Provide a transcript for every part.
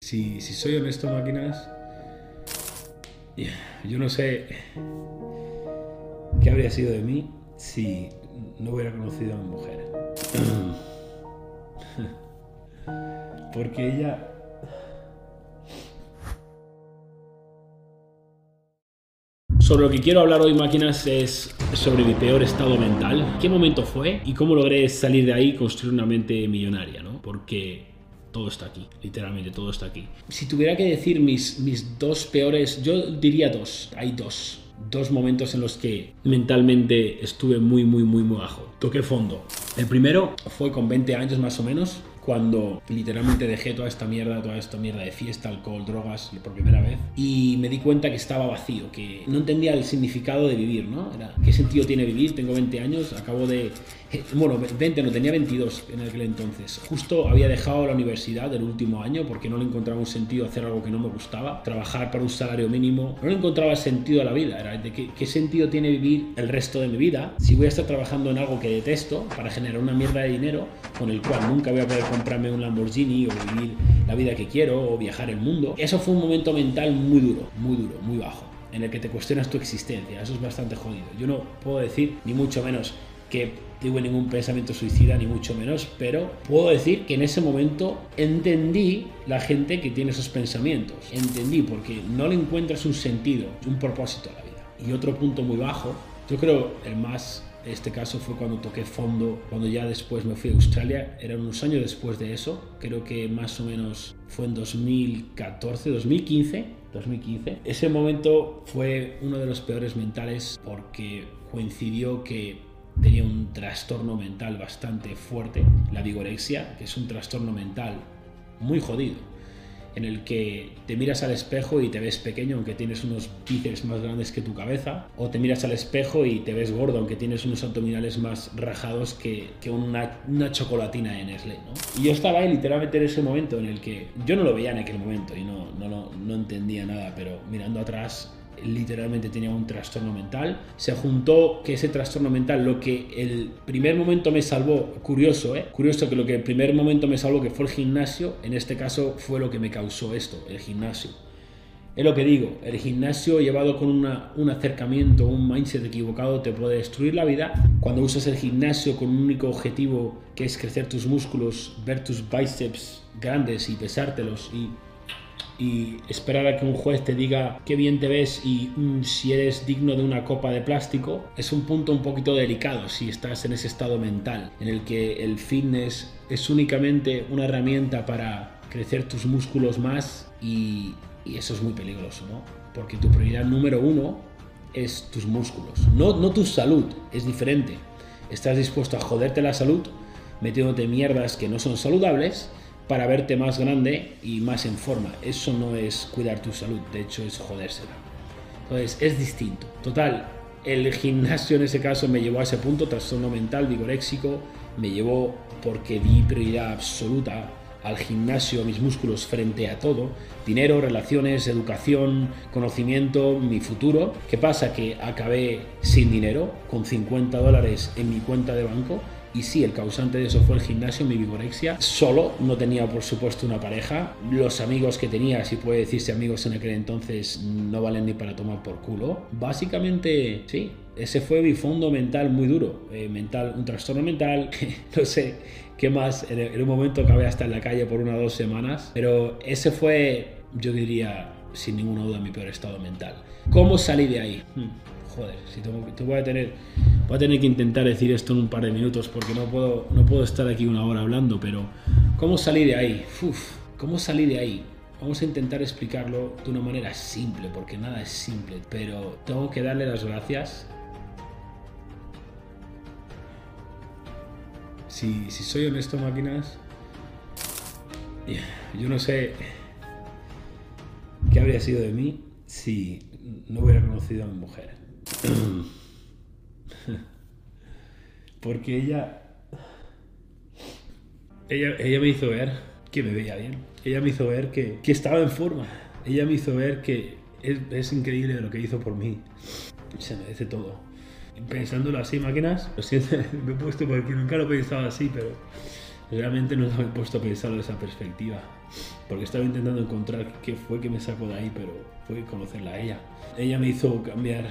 Si, si soy honesto, máquinas, yo no sé qué habría sido de mí si no hubiera conocido a mi mujer. Porque ella... Sobre lo que quiero hablar hoy, máquinas, es sobre mi peor estado mental. ¿Qué momento fue? Y cómo logré salir de ahí y construir una mente millonaria, ¿no? Porque todo está aquí, literalmente todo está aquí. Si tuviera que decir mis, mis dos peores, yo diría dos, hay dos. Dos momentos en los que mentalmente estuve muy, muy, muy, muy bajo. Toqué fondo. El primero fue con 20 años más o menos, cuando literalmente dejé toda esta mierda, toda esta mierda de fiesta, alcohol, drogas por primera vez y me di cuenta que estaba vacío, que no entendía el significado de vivir, ¿no? ¿qué sentido tiene vivir? Tengo 20 años, acabo de... Eh, bueno, 20 no, tenía 22 en aquel entonces. Justo había dejado la universidad del último año porque no le encontraba un sentido hacer algo que no me gustaba, trabajar para un salario mínimo, no le encontraba sentido a la vida, era de qué, qué sentido tiene vivir el resto de mi vida si voy a estar trabajando en algo que detesto para generar una mierda de dinero con el cual nunca voy a poder comprarme un Lamborghini o vivir la vida que quiero o viajar el mundo. Eso fue un momento mental muy duro, muy duro, muy bajo, en el que te cuestionas tu existencia. Eso es bastante jodido. Yo no puedo decir, ni mucho menos, que tuve ningún pensamiento suicida, ni mucho menos, pero puedo decir que en ese momento entendí la gente que tiene esos pensamientos. Entendí porque no le encuentras un sentido, un propósito a la vida. Y otro punto muy bajo, yo creo el más este caso fue cuando toqué fondo, cuando ya después me fui a Australia, eran unos años después de eso, creo que más o menos fue en 2014, 2015, 2015. Ese momento fue uno de los peores mentales porque coincidió que tenía un trastorno mental bastante fuerte, la vigorexia, que es un trastorno mental muy jodido en el que te miras al espejo y te ves pequeño aunque tienes unos bíceps más grandes que tu cabeza, o te miras al espejo y te ves gordo aunque tienes unos abdominales más rajados que, que una, una, chocolatina de Nestlé. ¿no? Y yo estaba ahí literalmente en ese momento en el que yo no lo veía en aquel momento y no, no, no, no entendía nada, pero mirando atrás literalmente tenía un trastorno mental. Se juntó que ese trastorno mental, lo que el primer momento me salvó, curioso, ¿eh? Curioso que lo que el primer momento me salvó, que fue el gimnasio, en este caso fue lo que me causó esto, el gimnasio. Es lo que digo, el gimnasio llevado con un acercamiento, un mindset equivocado te puede destruir la vida. Cuando usas el gimnasio con un único objetivo que es crecer tus músculos, ver tus bíceps grandes y pesártelos y y esperar a que un juez te diga qué bien te ves y mm, si eres digno de una copa de plástico es un punto un poquito delicado si estás en ese estado mental en el que el fitness es únicamente una herramienta para crecer tus músculos más y, y eso es muy peligroso, ¿no? Porque tu prioridad número uno es tus músculos, no, no tu salud, es diferente. Estás dispuesto a joderte la salud metiéndote mierdas que no son saludables para verte más grande y más en forma. Eso no es cuidar tu salud, de hecho es jodérsela. Entonces es distinto. Total, el gimnasio en ese caso me llevó a ese punto, trastorno mental, vigoréxico, me llevó porque di prioridad absoluta al gimnasio, a mis músculos frente a todo, dinero, relaciones, educación, conocimiento, mi futuro. ¿Qué pasa? Que acabé sin dinero, con 50 dólares en mi cuenta de banco y sí, el causante de eso fue el gimnasio, mi vigorexia. Solo, no tenía por supuesto una pareja. Los amigos que tenía, si puede decirse amigos en aquel entonces, no valen ni para tomar por culo. Básicamente, sí, ese fue mi fondo mental muy duro. Eh, mental, un trastorno mental, no sé qué más. En, un momento acabé hasta en la calle por una o dos semanas. Pero ese fue, yo diría, sin ninguna duda, mi peor estado mental. ¿Cómo salí de ahí? Hmm joder, si te voy a tener, voy a tener que intentar decir esto en un par de minutos porque no puedo, no puedo estar aquí una hora hablando, pero ¿cómo salí de ahí? Uf, ¿cómo salí de ahí? Vamos a intentar explicarlo de una manera simple, porque nada es simple, pero tengo que darle las gracias. Si, si soy honesto, máquinas, yo no sé qué habría sido de mí si no hubiera conocido a mi mujer. Porque ella, ella, ella me hizo ver que me veía bien. Ella me hizo ver que, que estaba en forma. Ella me hizo ver que es, es, increíble lo que hizo por mí. Se merece todo. Pensándolo así, máquinas, lo siento, me he puesto porque nunca lo he pensado así, pero realmente no me he puesto a pensarlo de esa perspectiva. porque estaba intentando encontrar qué fue que me sacó de ahí, pero fue conocerla a ella. Ella me hizo cambiar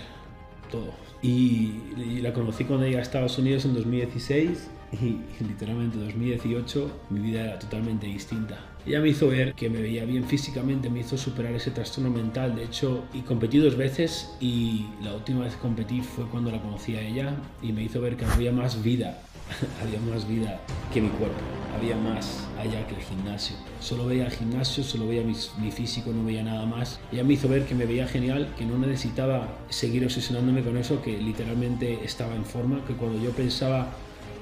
todo. Y, y la conocí cuando llegué a Estados Unidos en 2016 y literalmente en 2018 mi vida era totalmente distinta. Ella me hizo ver que me veía bien físicamente, me hizo superar ese trastorno mental. De hecho, y competí dos veces y la última vez que competí fue cuando la conocí a ella y me hizo ver que había más vida, había más vida que mi cuerpo, había más allá que el gimnasio. Solo veía el gimnasio, solo veía mi, mi físico, no veía nada más. Ella me hizo ver que me veía genial, que no necesitaba seguir obsesionándome con eso, que literalmente estaba en forma, que cuando yo pensaba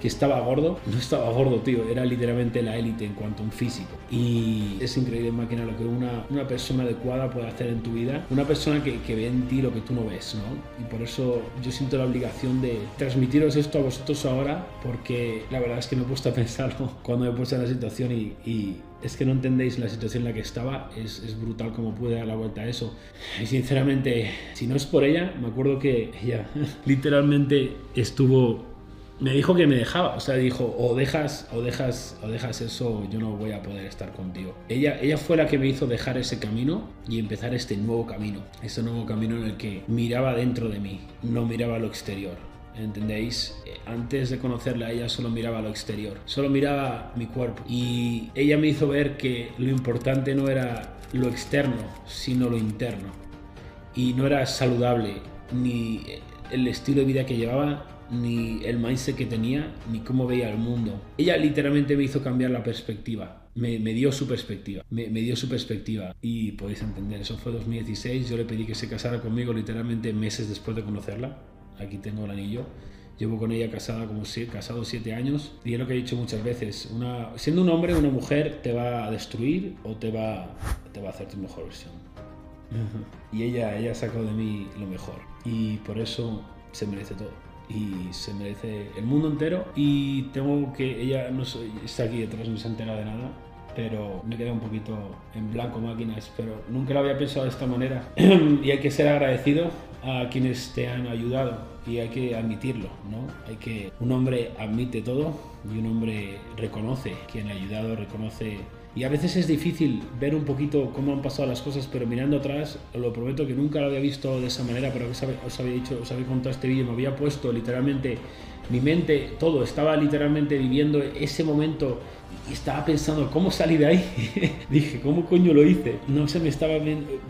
que estaba gordo, no estaba gordo, tío, era literalmente la élite en cuanto a un físico. Y es increíble, máquina, lo que una, una persona adecuada puede hacer en tu vida, una persona que, que ve en ti lo que tú no ves, ¿no? Y por eso yo siento la obligación de transmitiros esto a vosotros ahora, porque la verdad es que me he puesto a pensarlo cuando me he puesto en la situación y, y es que no entendéis la situación en la que estaba, es, es, brutal como pude dar la vuelta a eso. Y sinceramente, si no es por ella, me acuerdo que ella literalmente estuvo me dijo que me dejaba, o sea, dijo, o dejas, o dejas, o dejas eso, yo no voy a poder estar contigo. Ella, ella fue la que me hizo dejar ese camino y empezar este nuevo camino, este nuevo camino en el que miraba dentro de mí, no miraba lo exterior. ¿Entendéis? Antes de conocerla ella solo miraba lo exterior, solo miraba mi cuerpo y ella me hizo ver que lo importante no era lo externo, sino lo interno. Y no era saludable ni el estilo de vida que llevaba ni el mindset que tenía, ni cómo veía el mundo. Ella literalmente me hizo cambiar la perspectiva. Me, me dio su perspectiva, me, me, dio su perspectiva. Y podéis entender, eso fue 2016, yo le pedí que se casara conmigo literalmente meses después de conocerla, aquí tengo el anillo, llevo con ella casada como si, casado siete años. Y es lo que he dicho muchas veces, una, siendo un hombre una mujer te va a destruir o te va, te va a hacer tu mejor versión. Y ella, ella sacó de mí lo mejor. Y por eso se merece todo y se merece el mundo entero. Y tengo que ella no está aquí detrás no se entera de nada pero me queda un poquito en blanco máquinas pero nunca lo había pensado de esta manera. Y hay que ser agradecido a quienes te han ayudado y hay que admitirlo no hay que un hombre admite todo y un hombre reconoce. Quien ha ayudado reconoce y a veces es difícil ver un poquito cómo han pasado las cosas, pero mirando atrás, lo prometo que nunca lo había visto de esa manera, pero os había dicho, os había contado este vídeo, me había puesto literalmente mi mente, todo, estaba literalmente viviendo ese momento y estaba pensando cómo salí de ahí. Dije, ¿cómo coño lo hice? No se me estaba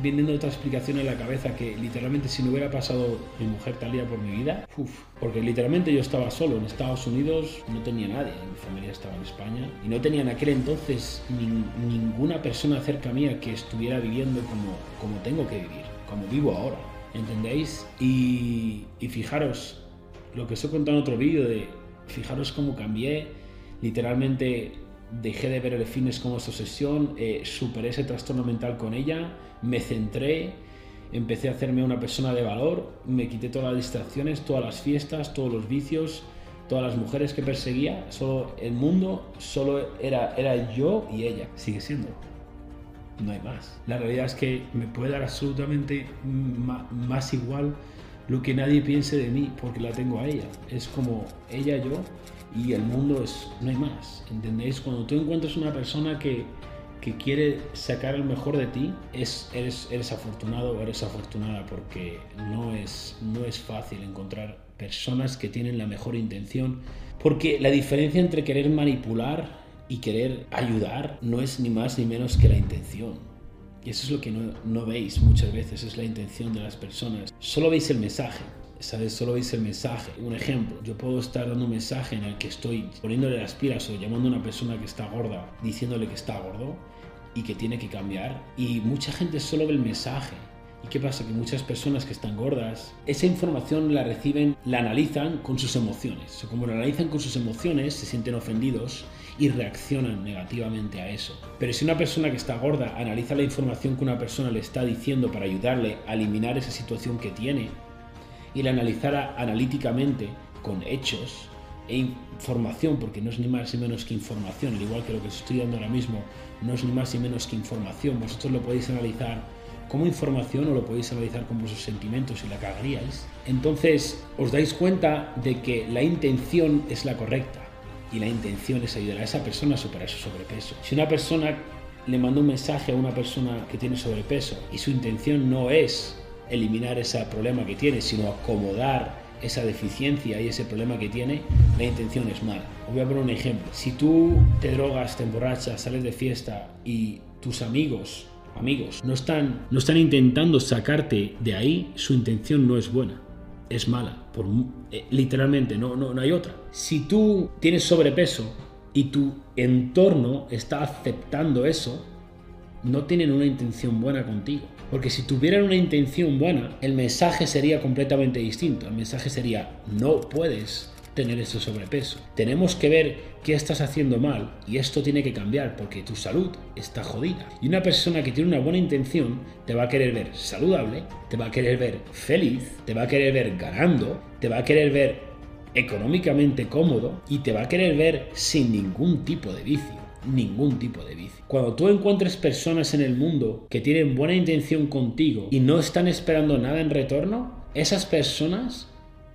viniendo otra explicación en la cabeza que literalmente si no hubiera pasado mi mujer Talía por mi vida, uf, porque literalmente yo estaba solo en Estados Unidos, no tenía nadie, mi familia estaba en España y no tenía en aquel entonces ni, ninguna persona cerca mía que estuviera viviendo como, como tengo que vivir, como vivo ahora, ¿entendéis? Y, y fijaros, lo que os he contado en otro vídeo de, fijaros cómo cambié, literalmente dejé de ver el fitness como esta obsesión, eh, superé ese trastorno mental con ella, me centré, empecé a hacerme una persona de valor, me quité todas las distracciones, todas las fiestas, todos los vicios, todas las mujeres que perseguía, solo el mundo solo era, era yo y ella, sigue siendo. No hay más. La realidad es que me puede dar absolutamente más igual lo que nadie piense de mí porque la tengo a ella. Es como ella, yo y el mundo es, no hay más, ¿entendéis? Cuando tú encuentras una persona que, que quiere sacar el mejor de ti, es, eres, eres afortunado o eres afortunada porque no es, no es fácil encontrar personas que tienen la mejor intención, porque la diferencia entre querer manipular y querer ayudar no es ni más ni menos que la intención. Y eso es lo que no, veis muchas veces, es la intención de las personas. Solo veis el mensaje, ¿sabes? Solo veis el mensaje. Un ejemplo, yo puedo estar dando un mensaje en el que estoy poniéndole las pilas o llamando a una persona que está gorda, diciéndole que está gordo y que tiene que cambiar. Y mucha gente solo ve el mensaje. ¿Y qué pasa? Que muchas personas que están gordas, esa información la reciben, la analizan con sus emociones. O como la analizan con sus emociones, se sienten ofendidos y reaccionan negativamente a eso. Pero si una persona que está gorda analiza la información que una persona le está diciendo para ayudarle a eliminar esa situación que tiene, y la analizara analíticamente con hechos e información, porque no es ni más ni menos que información, al igual que lo que estoy dando ahora mismo, no es ni más ni menos que información, vosotros lo podéis analizar como información o lo podéis analizar con vuestros sentimientos y la cagaríais. Entonces os dais cuenta de que la intención es la correcta y la intención es ayudar a esa persona a superar su sobrepeso. Si una persona le mando un mensaje a una persona que tiene sobrepeso y su intención no es eliminar ese problema que tiene, sino acomodar esa deficiencia y ese problema que tiene, la intención es mala. Voy a poner un ejemplo. Si tú te drogas, te emborrachas, sales de fiesta y tus amigos, amigos, no están, no están intentando sacarte de ahí, su intención no es buena, es mala. Por, eh, literalmente, no, no, no hay otra. Si tú tienes sobrepeso y tu entorno está aceptando eso, no tienen una intención buena contigo. Porque si tuvieran una intención buena, el mensaje sería completamente distinto. El mensaje sería, no puedes tener ese sobrepeso. Tenemos que ver qué estás haciendo mal y esto tiene que cambiar porque tu salud está jodida. Y una persona que tiene una buena intención te va a querer ver saludable, te va a querer ver feliz, te va a querer ver ganando, te va a querer ver económicamente cómodo y te va a querer ver sin ningún tipo de vicio ningún tipo de vicio. Cuando tú encuentres personas en el mundo que tienen buena intención contigo y no están esperando nada en retorno, esas personas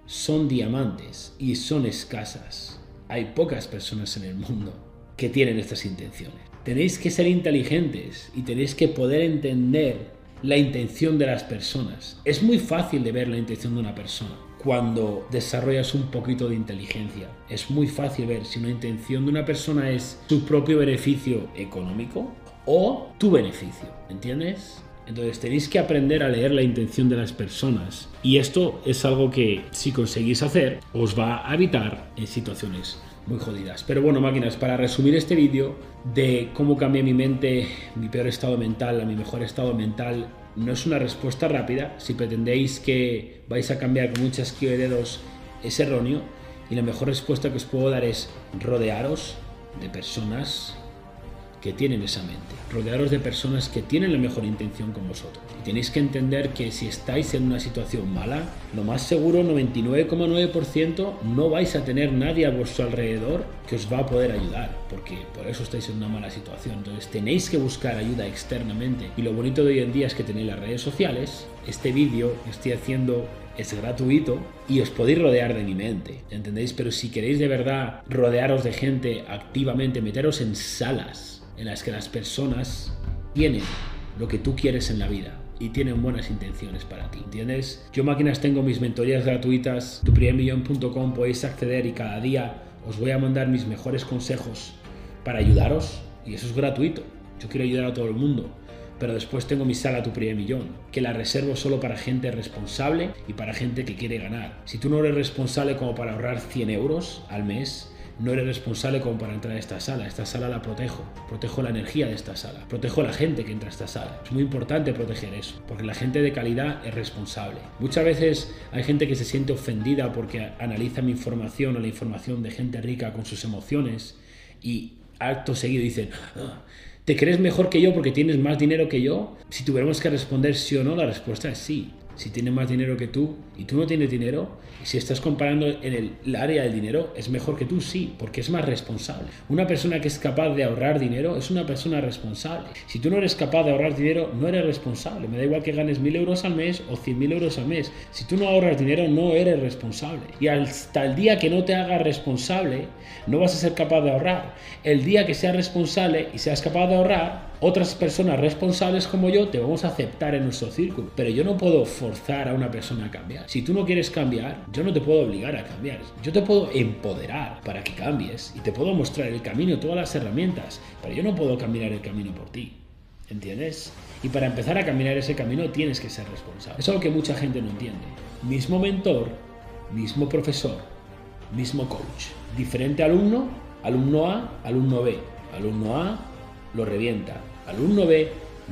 son diamantes y son escasas. Hay pocas personas en el mundo que tienen estas intenciones. Tenéis que ser inteligentes y tenéis que poder entender la intención de las personas. Es muy fácil de ver la intención de una persona cuando desarrollas un poquito de inteligencia. Es muy fácil ver si una intención de una persona es su propio beneficio económico o tu beneficio, ¿entiendes? Entonces tenéis que aprender a leer la intención de las personas y esto es algo que si conseguís hacer os va a evitar en situaciones muy jodidas. Pero bueno, máquinas, para resumir este vídeo de cómo cambié mi mente, mi peor estado mental a mi mejor estado mental no es una respuesta rápida. Si pretendéis que vais a cambiar con un chasquido de dedos, es erróneo. Y la mejor respuesta que os puedo dar es rodearos de personas que tienen esa mente. Rodearos de personas que tienen la mejor intención con vosotros. Y tenéis que entender que si estáis en una situación mala, lo más seguro, 99,9%, no vais a tener nadie a vuestro alrededor que os va a poder ayudar, porque por eso estáis en una mala situación. Entonces tenéis que buscar ayuda externamente. Y lo bonito de hoy en día es que tenéis las redes sociales. Este vídeo que estoy haciendo es gratuito y os podéis rodear de mi mente, ¿entendéis? Pero si queréis de verdad rodearos de gente activamente, meteros en salas en las que las personas tienen lo que tú quieres en la vida y tienen buenas intenciones para ti, ¿entiendes? Yo máquinas tengo mis mentorías gratuitas, tuprimermillón.com podéis acceder y cada día os voy a mandar mis mejores consejos para ayudaros y eso es gratuito. Yo quiero ayudar a todo el mundo, pero después tengo mi sala Tu Primer Millón, que la reservo solo para gente responsable y para gente que quiere ganar. Si tú no eres responsable como para ahorrar 100 euros al mes, no eres responsable como para entrar a esta sala. Esta sala la protejo, protejo la energía de esta sala, protejo la gente que entra a esta sala. Es muy importante proteger eso, porque la gente de calidad es responsable. Muchas veces hay gente que se siente ofendida porque analiza mi información o la información de gente rica con sus emociones y acto seguido dicen, ah, ¿te crees mejor que yo porque tienes más dinero que yo? Si tuviéramos que responder sí o no, la respuesta es sí si tiene más dinero que tú y tú no tienes dinero, si estás comparando en el, área del dinero, es mejor que tú, sí, porque es más responsable. Una persona que es capaz de ahorrar dinero es una persona responsable. Si tú no eres capaz de ahorrar dinero, no eres responsable. Me da igual que ganes mil euros al mes o cien mil euros al mes. Si tú no ahorras dinero, no eres responsable. Y hasta el día que no te hagas responsable, no vas a ser capaz de ahorrar. El día que seas responsable y seas capaz de ahorrar, otras personas responsables como yo te vamos a aceptar en nuestro círculo. Pero yo no puedo forzar a una persona a cambiar. Si tú no quieres cambiar, yo no te puedo obligar a cambiar. Yo te puedo empoderar para que cambies y te puedo mostrar el camino, todas las herramientas, pero yo no puedo caminar el camino por ti. ¿Entiendes? Y para empezar a caminar ese camino tienes que ser responsable. Es algo que mucha gente no entiende. Mismo mentor, mismo profesor, mismo coach. Diferente alumno, alumno A, alumno B. Alumno A lo revienta. Alumno B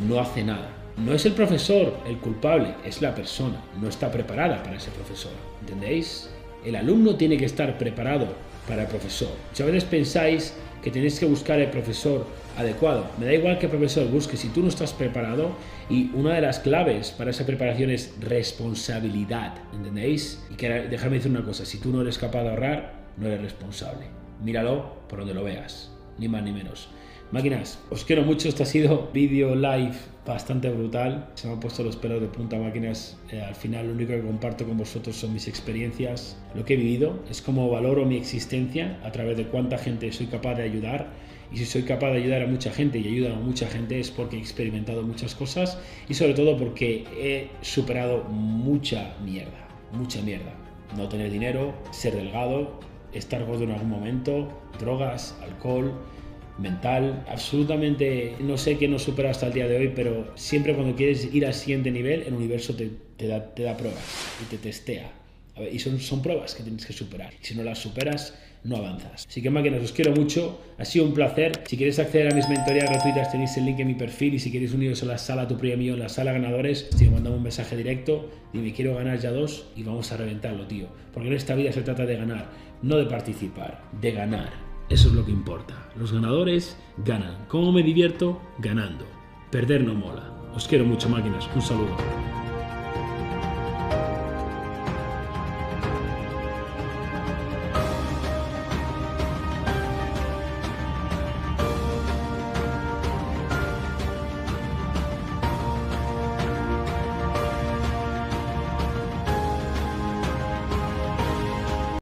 no hace nada. No es el profesor el culpable, es la persona. No está preparada para ese profesor. ¿Entendéis? El alumno tiene que estar preparado para el profesor. Muchas veces pensáis que tenéis que buscar el profesor adecuado. Me da igual que profesor busque si tú no estás preparado y una de las claves para esa preparación es responsabilidad, ¿entendéis? Y que déjame decir una cosa, si tú no eres capaz de ahorrar, no eres responsable. Míralo por donde lo veas, ni más ni menos. Máquinas, os quiero mucho. Este ha sido vídeo live bastante brutal. Se me han puesto los pelos de punta, máquinas. Eh, al final, lo único que comparto con vosotros son mis experiencias, lo que he vivido. Es como valoro mi existencia a través de cuánta gente soy capaz de ayudar Y si soy capaz de ayudar a mucha gente y ayuda a mucha gente es porque he experimentado muchas cosas y sobre todo porque he superado mucha mierda, mucha mierda. No tener dinero, ser delgado, estar gordo en algún momento, drogas, alcohol, mental, absolutamente no sé qué nos supera hasta el día de hoy, pero siempre cuando quieres ir al siguiente nivel, el universo te, da, pruebas y te testea. y son, pruebas que tienes que superar. Si no las superas, no avanzas. Así que máquinas, os quiero mucho, ha sido un placer. Si queréis acceder a mis mentorías gratuitas tenéis el link en mi perfil y si queréis uniros a la sala Tu Premio, en la sala ganadores, si me mandan un mensaje directo, dime quiero ganar ya dos y vamos a reventarlo, tío. Porque en esta vida se trata de ganar, no de participar, de ganar. Eso es lo que importa. Los ganadores ganan. ¿Cómo me divierto? Ganando. Perder no mola. Os quiero mucho máquinas. Un saludo.